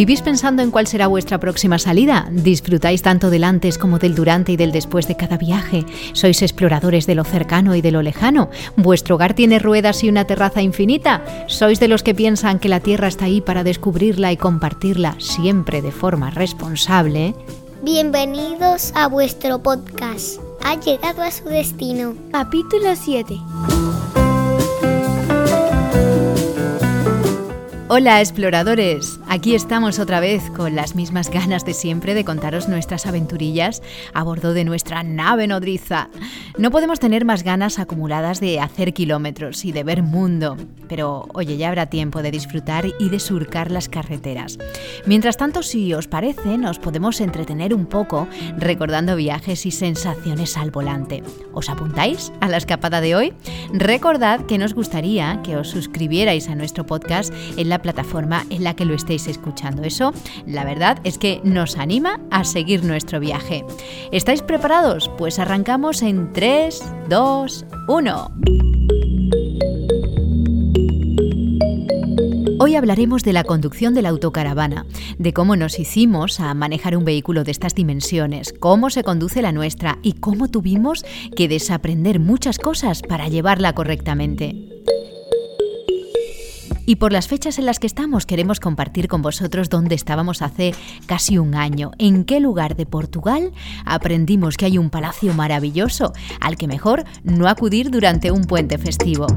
¿Vivís pensando en cuál será vuestra próxima salida? ¿Disfrutáis tanto del antes como del durante y del después de cada viaje? ¿Sois exploradores de lo cercano y de lo lejano? ¿Vuestro hogar tiene ruedas y una terraza infinita? ¿Sois de los que piensan que la Tierra está ahí para descubrirla y compartirla siempre de forma responsable? Bienvenidos a vuestro podcast. Ha llegado a su destino. Capítulo 7. Hola exploradores, aquí estamos otra vez con las mismas ganas de siempre de contaros nuestras aventurillas a bordo de nuestra nave nodriza. No podemos tener más ganas acumuladas de hacer kilómetros y de ver mundo, pero oye, ya habrá tiempo de disfrutar y de surcar las carreteras. Mientras tanto, si os parece, nos podemos entretener un poco recordando viajes y sensaciones al volante. ¿Os apuntáis a la escapada de hoy? Recordad que nos gustaría que os suscribierais a nuestro podcast en la plataforma en la que lo estéis escuchando. Eso, la verdad, es que nos anima a seguir nuestro viaje. ¿Estáis preparados? Pues arrancamos en 3, 2, 1. Hoy hablaremos de la conducción de la autocaravana, de cómo nos hicimos a manejar un vehículo de estas dimensiones, cómo se conduce la nuestra y cómo tuvimos que desaprender muchas cosas para llevarla correctamente. Y por las fechas en las que estamos queremos compartir con vosotros dónde estábamos hace casi un año, en qué lugar de Portugal aprendimos que hay un palacio maravilloso al que mejor no acudir durante un puente festivo.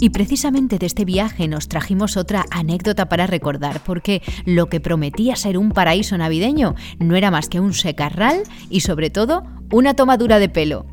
Y precisamente de este viaje nos trajimos otra anécdota para recordar, porque lo que prometía ser un paraíso navideño no era más que un secarral y sobre todo una tomadura de pelo.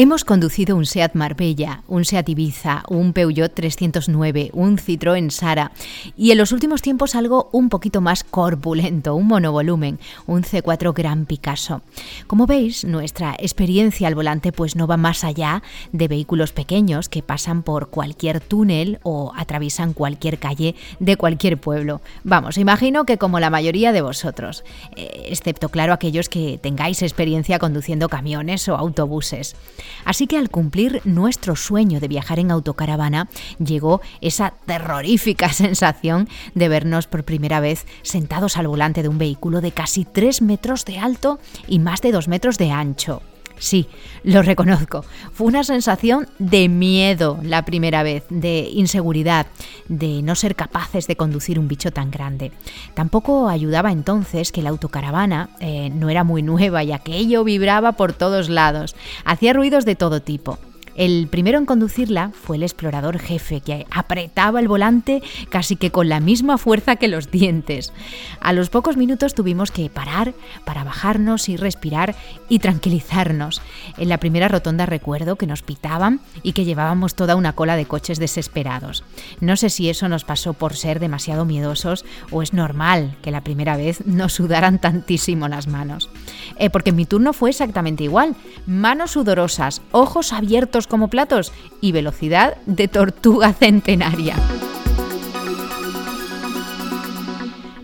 Hemos conducido un SEAT Marbella, un SEAT Ibiza, un Peugeot 309, un Citroën Sara y en los últimos tiempos algo un poquito más corpulento, un monovolumen, un C4 Gran Picasso. Como veis, nuestra experiencia al volante pues no va más allá de vehículos pequeños que pasan por cualquier túnel o atraviesan cualquier calle de cualquier pueblo. Vamos, imagino que como la mayoría de vosotros, eh, excepto claro aquellos que tengáis experiencia conduciendo camiones o autobuses. Así que al cumplir nuestro sueño de viajar en autocaravana, llegó esa terrorífica sensación de vernos por primera vez sentados al volante de un vehículo de casi 3 metros de alto y más de 2 metros de ancho. Sí, lo reconozco. Fue una sensación de miedo la primera vez, de inseguridad, de no ser capaces de conducir un bicho tan grande. Tampoco ayudaba entonces que la autocaravana eh, no era muy nueva y aquello vibraba por todos lados. Hacía ruidos de todo tipo. El primero en conducirla fue el explorador jefe, que apretaba el volante casi que con la misma fuerza que los dientes. A los pocos minutos tuvimos que parar para bajarnos y respirar y tranquilizarnos. En la primera rotonda recuerdo que nos pitaban y que llevábamos toda una cola de coches desesperados. No sé si eso nos pasó por ser demasiado miedosos o es normal que la primera vez nos sudaran tantísimo las manos. Eh, porque mi turno fue exactamente igual. Manos sudorosas, ojos abiertos como platos y velocidad de tortuga centenaria.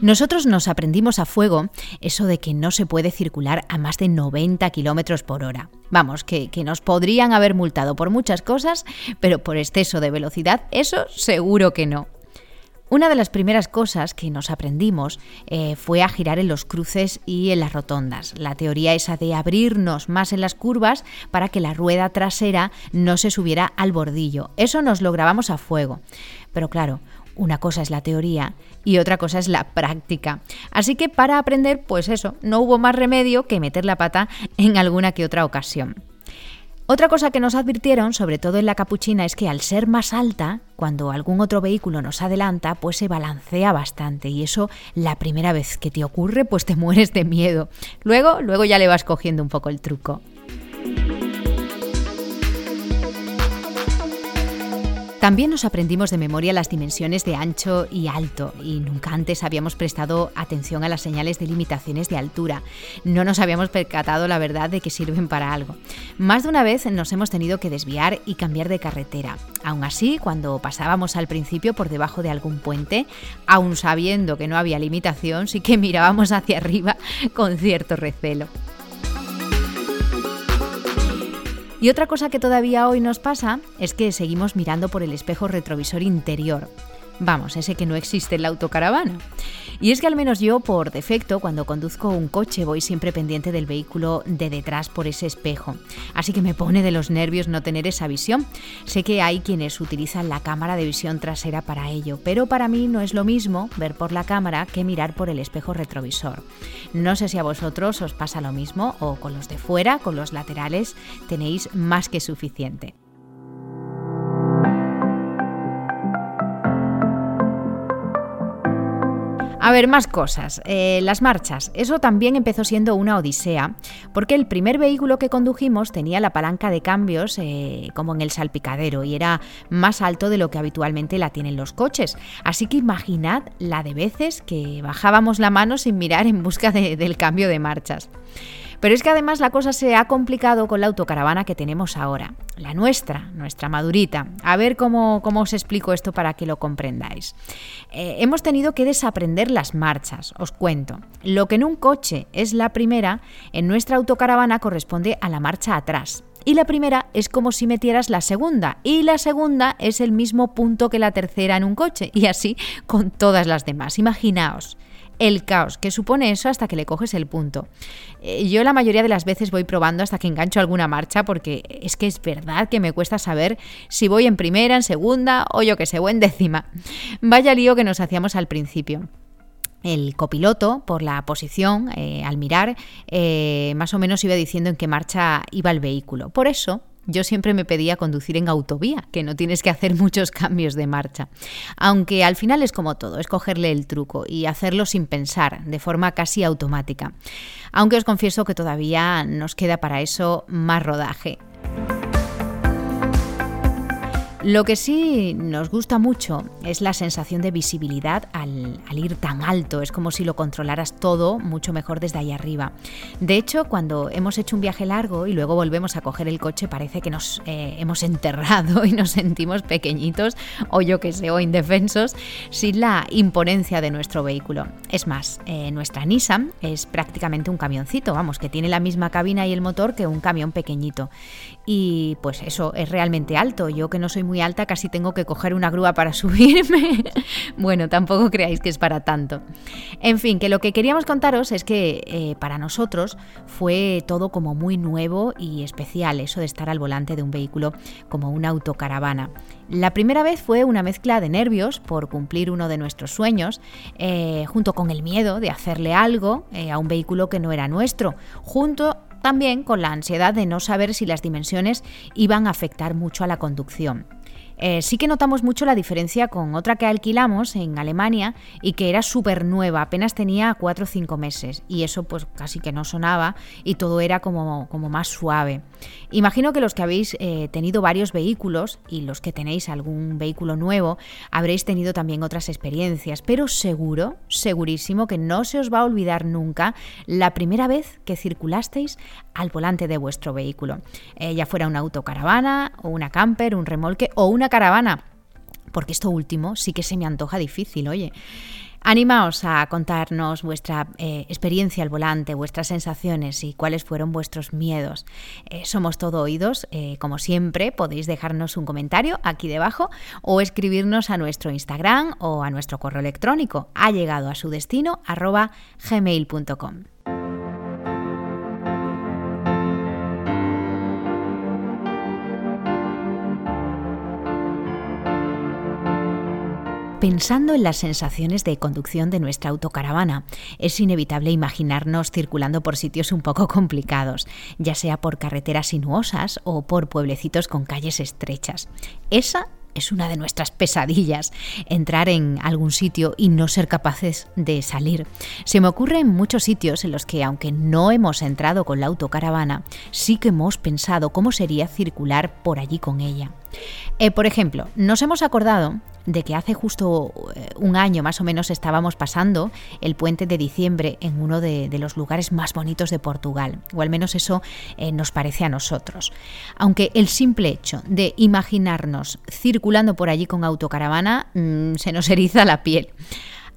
Nosotros nos aprendimos a fuego eso de que no se puede circular a más de 90 kilómetros por hora. Vamos, que, que, nos podrían haber multado por muchas cosas, pero por exceso de velocidad, eso seguro que no. Una de las primeras cosas que nos aprendimos eh, fue a girar en los cruces y en las rotondas. La teoría esa de abrirnos más en las curvas para que la rueda trasera no se subiera al bordillo. Eso nos lo grabamos a fuego. Pero claro, una cosa es la teoría y otra cosa es la práctica. Así que para aprender, pues eso, no hubo más remedio que meter la pata en alguna que otra ocasión. Otra cosa que nos advirtieron, sobre todo en la capuchina, es que al ser más alta, cuando algún otro vehículo nos adelanta, pues se balancea bastante y eso la primera vez que te ocurre, pues te mueres de miedo. Luego, luego ya le vas cogiendo un poco el truco. También nos aprendimos de memoria las dimensiones de ancho y alto y nunca antes habíamos prestado atención a las señales de limitaciones de altura. No nos habíamos percatado la verdad de que sirven para algo. Más de una vez nos hemos tenido que desviar y cambiar de carretera. Aún así, cuando pasábamos al principio por debajo de algún puente, aún sabiendo que no había limitación, sí que mirábamos hacia arriba con cierto recelo. Y otra cosa que todavía hoy nos pasa es que seguimos mirando por el espejo retrovisor interior. Vamos, ese que no existe en la autocaravana. Y es que al menos yo, por defecto, cuando conduzco un coche voy siempre pendiente del vehículo de detrás por ese espejo. Así que me pone de los nervios no tener esa visión. Sé que hay quienes utilizan la cámara de visión trasera para ello, pero para mí no es lo mismo ver por la cámara que mirar por el espejo retrovisor. No sé si a vosotros os pasa lo mismo o con los de fuera, con los laterales, tenéis más que suficiente. A ver, más cosas. Eh, las marchas. Eso también empezó siendo una odisea, porque el primer vehículo que condujimos tenía la palanca de cambios eh, como en el salpicadero y era más alto de lo que habitualmente la tienen los coches. Así que imaginad la de veces que bajábamos la mano sin mirar en busca del cambio de marchas. Pero es que además la cosa se ha complicado con la autocaravana que tenemos ahora, la nuestra, nuestra madurita. A ver cómo, os explico esto para que lo comprendáis. Eh, hemos tenido que desaprender las marchas, os cuento. Lo que en un coche es la primera, en nuestra autocaravana corresponde a la marcha atrás. Y la primera es como si metieras la segunda. Y la segunda es el mismo punto que la tercera en un coche. Y así con todas las demás. Imaginaos el caos que supone eso hasta que le coges el punto. Eh, yo la mayoría de las veces voy probando hasta que engancho alguna marcha porque es que es verdad que me cuesta saber si voy en primera, en segunda o yo que sé, o en décima. Vaya lío que nos hacíamos al principio el copiloto, por la posición, eh, al mirar, eh, más o menos iba diciendo en qué marcha iba el vehículo. Por eso, yo siempre me pedía conducir en autovía, que no tienes que hacer muchos cambios de marcha. Aunque al final es como todo, es cogerle el truco y hacerlo sin pensar, de forma casi automática. Aunque os confieso que todavía nos queda para eso más rodaje. Lo que sí nos gusta mucho es la sensación de visibilidad al, ir tan alto. Es como si lo controlaras todo mucho mejor desde ahí arriba. De hecho, cuando hemos hecho un viaje largo y luego volvemos a coger el coche, parece que nos eh, hemos enterrado y nos sentimos pequeñitos o yo que sé, o indefensos, sin la imponencia de nuestro vehículo. Es más, eh, nuestra Nissan es prácticamente un camioncito, vamos, que tiene la misma cabina y el motor que un camión pequeñito. Y pues eso es realmente alto. Yo que no soy muy alta, casi tengo que coger una grúa para subirme. bueno, tampoco creáis que es para tanto. En fin, que lo que queríamos contaros es que eh, para nosotros fue todo como muy nuevo y especial, eso de estar al volante de un vehículo como una autocaravana. La primera vez fue una mezcla de nervios por cumplir uno de nuestros sueños, eh, junto con el miedo de hacerle algo eh, a un vehículo que no era nuestro, junto también con la ansiedad de no saber si las dimensiones iban a afectar mucho a la conducción. Eh, sí que notamos mucho la diferencia con otra que alquilamos en Alemania y que era súper nueva, apenas tenía 4 o 5 meses. Y eso pues casi que no sonaba y todo era como, como más suave. Imagino que los que habéis eh, tenido varios vehículos y los que tenéis algún vehículo nuevo habréis tenido también otras experiencias, pero seguro, segurísimo que no se os va a olvidar nunca la primera vez que circulasteis al volante de vuestro vehículo, eh, ya fuera una autocaravana o una camper, un remolque o una caravana, porque esto último sí que se me antoja difícil, oye. Animaos a contarnos vuestra eh, experiencia al volante, vuestras sensaciones y cuáles fueron vuestros miedos. Eh, somos todo oídos, eh, como siempre, podéis dejarnos un comentario aquí debajo o escribirnos a nuestro Instagram o a nuestro correo electrónico. Ha llegado a su destino arroba gmail.com. Pensando en las sensaciones de conducción de nuestra autocaravana, es inevitable imaginarnos circulando por sitios un poco complicados, ya sea por carreteras sinuosas o por pueblecitos con calles estrechas. Esa es una de nuestras pesadillas, entrar en algún sitio y no ser capaces de salir. Se me ocurre en muchos sitios en los que, aunque no hemos entrado con la autocaravana, sí que hemos pensado cómo sería circular por allí con ella. Eh, por ejemplo, nos hemos acordado de que hace justo eh, un año más o menos estábamos pasando el puente de diciembre en uno de, los lugares más bonitos de Portugal, o al menos eso eh, nos parece a nosotros. Aunque el simple hecho de imaginarnos circulando por allí con autocaravana mm, se nos eriza la piel.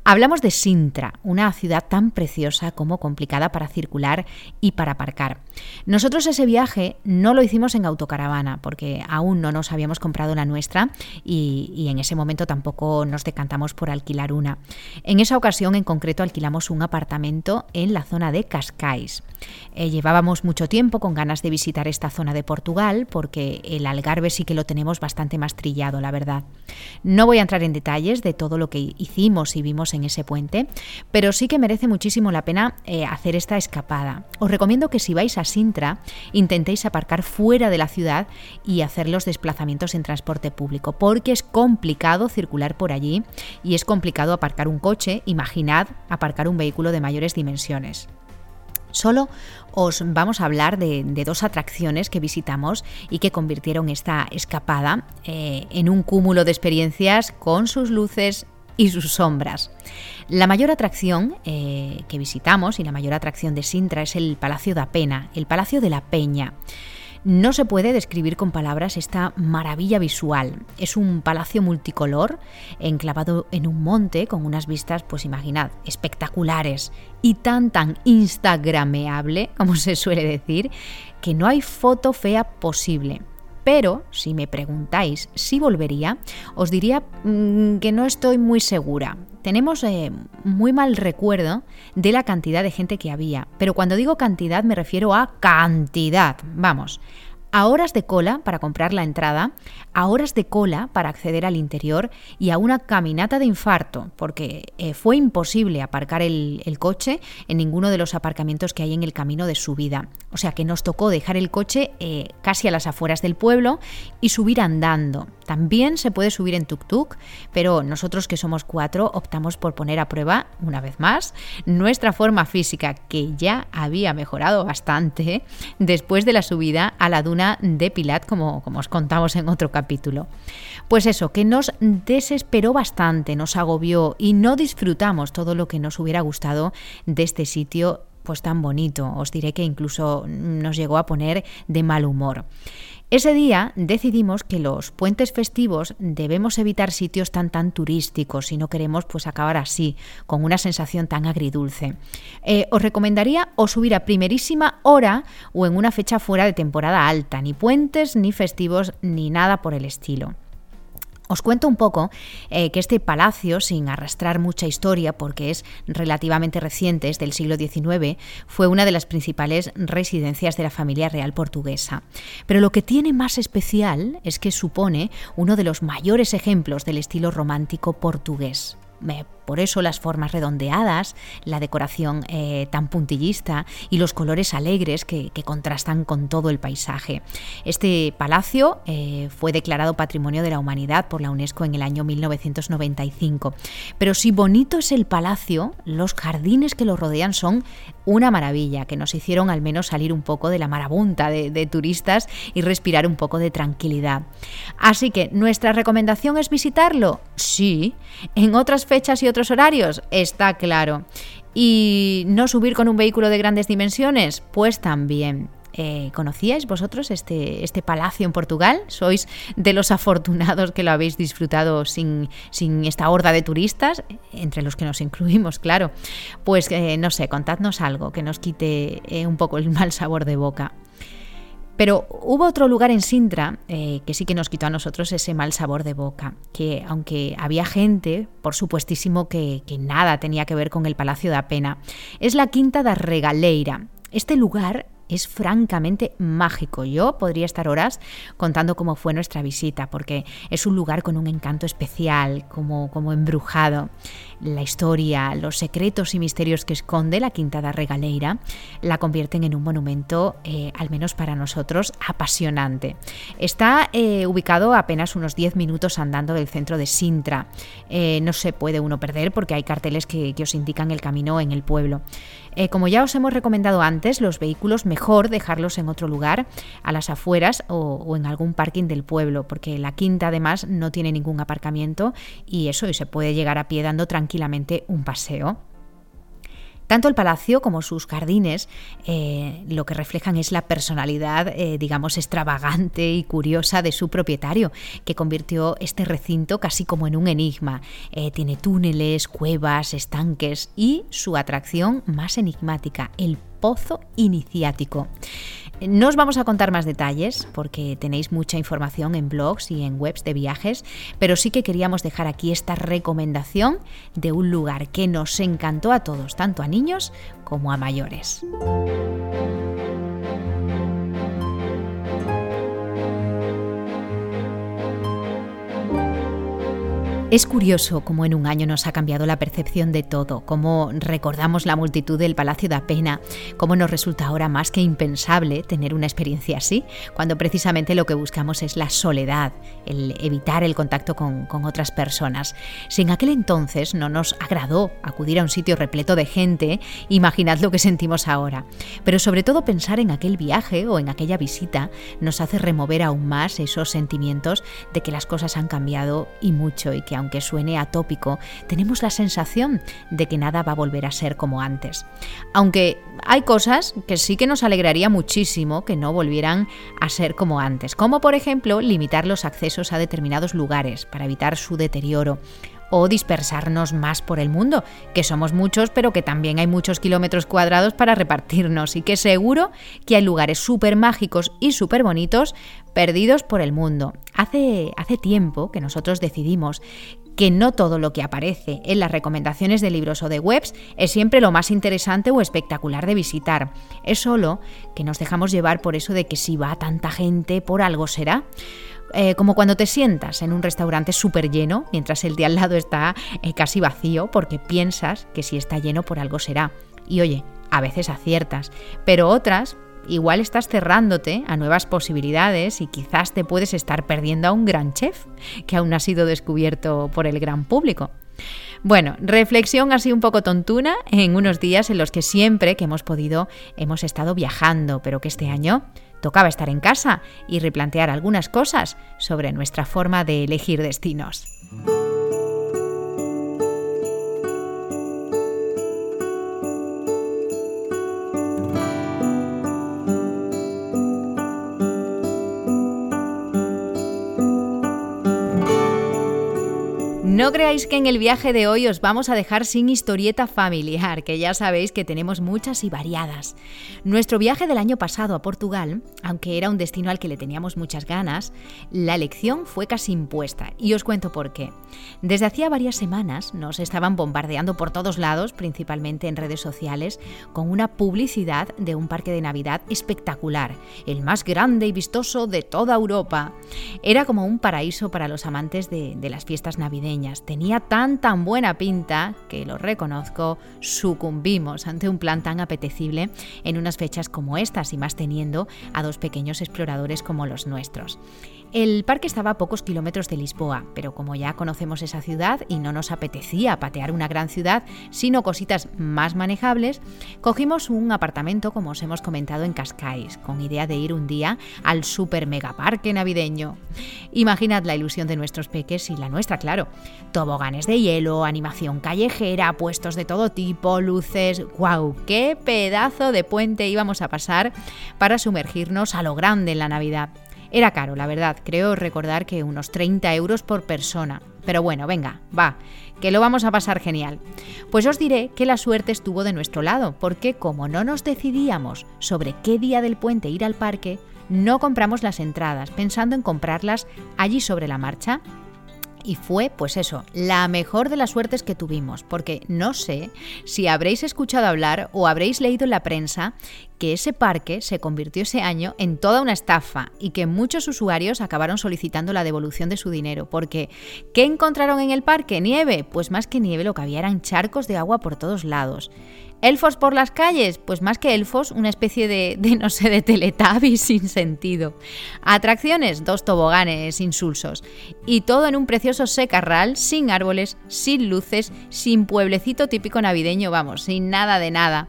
Hablamos de Sintra, una ciudad tan preciosa como complicada para circular y para aparcar. Nosotros ese viaje no lo hicimos en autocaravana porque aún no nos habíamos comprado la nuestra y, en ese momento tampoco nos decantamos por alquilar una. En esa ocasión en concreto alquilamos un apartamento en la zona de Cascais. Eh, llevábamos mucho tiempo con ganas de visitar esta zona de Portugal porque el Algarve sí que lo tenemos bastante más trillado, la verdad. No voy a entrar en detalles de todo lo que hicimos y vimos en en ese puente, pero sí que merece muchísimo la pena eh, hacer esta escapada. Os recomiendo que si vais a Sintra intentéis aparcar fuera de la ciudad y hacer los desplazamientos en transporte público, porque es complicado circular por allí y es complicado aparcar un coche, imaginad aparcar un vehículo de mayores dimensiones. Solo os vamos a hablar de, dos atracciones que visitamos y que convirtieron esta escapada eh, en un cúmulo de experiencias con sus luces y sus sombras. La mayor atracción eh, que visitamos y la mayor atracción de Sintra es el Palacio da Pena, el Palacio de la Peña. No se puede describir con palabras esta maravilla visual. Es un palacio multicolor, enclavado en un monte con unas vistas, pues imaginad, espectaculares y tan tan instagrameable, como se suele decir, que no hay foto fea posible. Pero si me preguntáis si volvería, os diría mm, que no estoy muy segura. Tenemos eh, muy mal recuerdo de la cantidad de gente que había, pero cuando digo cantidad me refiero a cantidad. Vamos, a horas de cola para comprar la entrada, a horas de cola para acceder al interior y a una caminata de infarto, porque eh, fue imposible aparcar el, coche en ninguno de los aparcamientos que hay en el camino de subida. O sea que nos tocó dejar el coche eh, casi a las afueras del pueblo y subir andando. También se puede subir en tuk-tuk, pero nosotros que somos cuatro optamos por poner a prueba, una vez más, nuestra forma física, que ya había mejorado bastante después de la subida a la duna de Pilat, como, como os contamos en otro capítulo. Pues eso, que nos desesperó bastante, nos agobió y no disfrutamos todo lo que nos hubiera gustado de este sitio pues tan bonito. Os diré que incluso nos llegó a poner de mal humor. Ese día decidimos que los puentes festivos debemos evitar sitios tan tan turísticos si no queremos pues acabar así, con una sensación tan agridulce. Eh, os recomendaría o subir a primerísima hora o en una fecha fuera de temporada alta, ni puentes, ni festivos, ni nada por el estilo. Os cuento un poco eh, que este palacio, sin arrastrar mucha historia, porque es relativamente reciente, es del siglo XIX, fue una de las principales residencias de la familia real portuguesa. Pero lo que tiene más especial es que supone uno de los mayores ejemplos del estilo romántico portugués. Por eso las formas redondeadas, la decoración eh, tan puntillista y los colores alegres que, contrastan con todo el paisaje. Este palacio eh, fue declarado Patrimonio de la Humanidad por la UNESCO en el año 1995. Pero si bonito es el palacio, los jardines que lo rodean son una maravilla, que nos hicieron al menos salir un poco de la marabunta de, de turistas y respirar un poco de tranquilidad. Así que, ¿nuestra recomendación es visitarlo? Sí. En otras fechas y otras horarios? Está claro. ¿Y no subir con un vehículo de grandes dimensiones? Pues también. Eh, ¿Conocíais vosotros este, este palacio en Portugal? ¿Sois de los afortunados que lo habéis disfrutado sin, sin esta horda de turistas? Entre los que nos incluimos, claro. Pues eh, no sé, contadnos algo que nos quite eh, un poco el mal sabor de boca. Pero hubo otro lugar en Sintra eh, que sí que nos quitó a nosotros ese mal sabor de boca, que aunque había gente, por supuestísimo que, que nada tenía que ver con el Palacio da Pena, es la Quinta da Regaleira. Este lugar es francamente mágico. Yo podría estar horas contando cómo fue nuestra visita, porque es un lugar con un encanto especial, como, como embrujado. la historia, los secretos y misterios que esconde la Quinta da Regaleira la convierten en un monumento, eh, al menos para nosotros, apasionante. Está eh, ubicado apenas unos 10 minutos andando del centro de Sintra. Eh, no se puede uno perder porque hay carteles que, que os indican el camino en el pueblo. Eh, como ya os hemos recomendado antes, los vehículos mejor dejarlos en otro lugar, a las afueras o, en algún parking del pueblo, porque la quinta además no tiene ningún aparcamiento y eso y se puede llegar a pie dando tranquilamente un paseo. Tanto el palacio como sus jardines eh, lo que reflejan es la personalidad, eh, digamos, extravagante y curiosa de su propietario, que convirtió este recinto casi como en un enigma. Eh, tiene túneles, cuevas, estanques y su atracción más enigmática, el pozo iniciático. No os vamos a contar más detalles porque tenéis mucha información en blogs y en webs de viajes, pero sí que queríamos dejar aquí esta recomendación de un lugar que nos encantó a todos, tanto a niños como a mayores. Es curioso cómo en un año nos ha cambiado la percepción de todo, cómo recordamos la multitud del Palacio da Pena, cómo nos resulta ahora más que impensable tener una experiencia así, cuando precisamente lo que buscamos es la soledad, el evitar el contacto con, con otras personas. Si en aquel entonces no nos agradó acudir a un sitio repleto de gente, imaginad lo que sentimos ahora. Pero sobre todo pensar en aquel viaje o en aquella visita nos hace remover aún más esos sentimientos de que las cosas han cambiado y mucho y que aunque suene atópico, tenemos la sensación de que nada va a volver a ser como antes. Aunque hay cosas que sí que nos alegraría muchísimo que no volvieran a ser como antes, como por ejemplo limitar los accesos a determinados lugares para evitar su deterioro o dispersarnos más por el mundo, que somos muchos, pero que también hay muchos kilómetros cuadrados para repartirnos y que seguro que hay lugares súper mágicos y súper bonitos perdidos por el mundo. Hace, hace tiempo que nosotros decidimos que no todo lo que aparece en las recomendaciones de libros o de webs es siempre lo más interesante o espectacular de visitar. Es solo que nos dejamos llevar por eso de que si va tanta gente, por algo será. Eh, como cuando te sientas en un restaurante súper lleno, mientras el de al lado está eh, casi vacío, porque piensas que si está lleno por algo será. Y oye, a veces aciertas, pero otras igual estás cerrándote a nuevas posibilidades y quizás te puedes estar perdiendo a un gran chef que aún ha sido descubierto por el gran público. Bueno, reflexión así un poco tontuna en unos días en los que siempre que hemos podido hemos estado viajando, pero que este año tocaba estar en casa y replantear algunas cosas sobre nuestra forma de elegir destinos. No creáis que en el viaje de hoy os vamos a dejar sin historieta familiar, que ya sabéis que tenemos muchas y variadas. Nuestro viaje del año pasado a Portugal, aunque era un destino al que le teníamos muchas ganas, la elección fue casi impuesta, y os cuento por qué. Desde hacía varias semanas nos estaban bombardeando por todos lados, principalmente en redes sociales, con una publicidad de un parque de Navidad espectacular, el más grande y vistoso de toda Europa. Era como un paraíso para los amantes de, de las fiestas navideñas Tenía tan tan buena pinta que lo reconozco, sucumbimos ante un plan tan apetecible en unas fechas como estas y más teniendo a dos pequeños exploradores como los nuestros. El parque estaba a pocos kilómetros de Lisboa, pero como ya conocemos esa ciudad y no nos apetecía patear una gran ciudad, sino cositas más manejables, cogimos un apartamento, como os hemos comentado, en Cascais, con idea de ir un día al super mega parque navideño. Imaginad la ilusión de nuestros peques y la nuestra, claro. Toboganes de hielo, animación callejera, puestos de todo tipo, luces. ¡Guau! ¡Qué pedazo de puente íbamos a pasar para sumergirnos a lo grande en la Navid! Era caro, la verdad, creo recordar que unos 30 euros por persona. Pero bueno, venga, va, que lo vamos a pasar genial. Pues os diré que la suerte estuvo de nuestro lado, porque como no nos decidíamos sobre qué día del puente ir al parque, no compramos las entradas, pensando en comprarlas allí sobre la marcha y fue, pues eso, la mejor de las suertes que tuvimos, porque no sé si habréis escuchado hablar o habréis leído en la prensa que ese parque se convirtió ese año en toda una estafa y que muchos usuarios acabaron solicitando la devolución de su dinero, porque ¿qué encontraron en el parque? Nieve, pues más que nieve lo que había eran charcos de agua por todos lados. ¿Elfos por las calles? Pues más que elfos, una especie de, no sé, de teletabi sin sentido. Atracciones, dos toboganes insulsos. Y todo en un precioso secarral, sin árboles, sin luces, sin pueblecito típico navideño, vamos, sin nada de nada.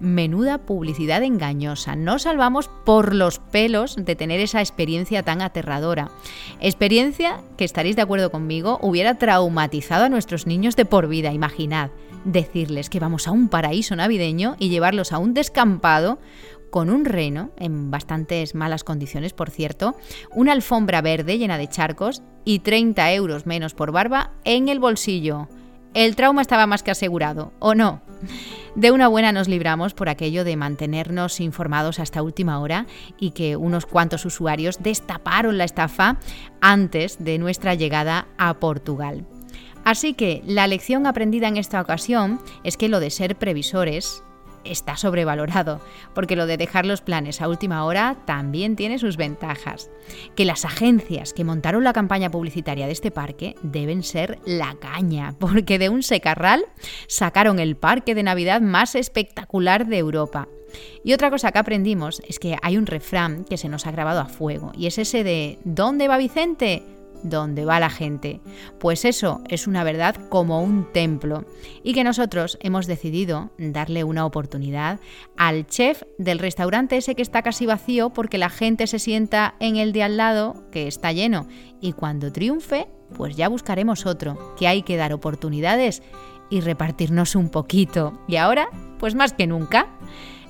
Menuda publicidad engañosa. No salvamos por los pelos de tener esa experiencia tan aterradora. Experiencia que estaréis de acuerdo conmigo, hubiera traumatizado a nuestros niños de por vida, imaginad decirles que vamos a un paraíso navideño y llevarlos a un descampado con un reno, en bastantes malas condiciones por cierto, una alfombra verde llena de charcos y 30 euros menos por barba en el bolsillo. El trauma estaba más que asegurado, ¿o no? De una buena nos libramos por aquello de mantenernos informados hasta última hora y que unos cuantos usuarios destaparon la estafa antes de nuestra llegada a Portugal. Así que la lección aprendida en esta ocasión es que lo de ser previsores está sobrevalorado, porque lo de dejar los planes a última hora también tiene sus ventajas. Que las agencias que montaron la campaña publicitaria de este parque deben ser la caña, porque de un secarral sacaron el parque de Navidad más espectacular de Europa. Y otra cosa que aprendimos es que hay un refrán que se nos ha grabado a fuego, y es ese de ¿Dónde va Vicente? Donde va la gente. Pues eso es una verdad como un templo y que nosotros hemos decidido darle una oportunidad al chef del restaurante ese que está casi vacío porque la gente se sienta en el de al lado que está lleno y cuando triunfe pues ya buscaremos otro, que hay que dar oportunidades y repartirnos un poquito. Y ahora, pues más que nunca.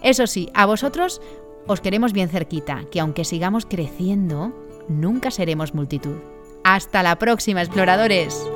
Eso sí, a vosotros os queremos bien cerquita, que aunque sigamos creciendo, nunca seremos multitud. Hasta la próxima, exploradores.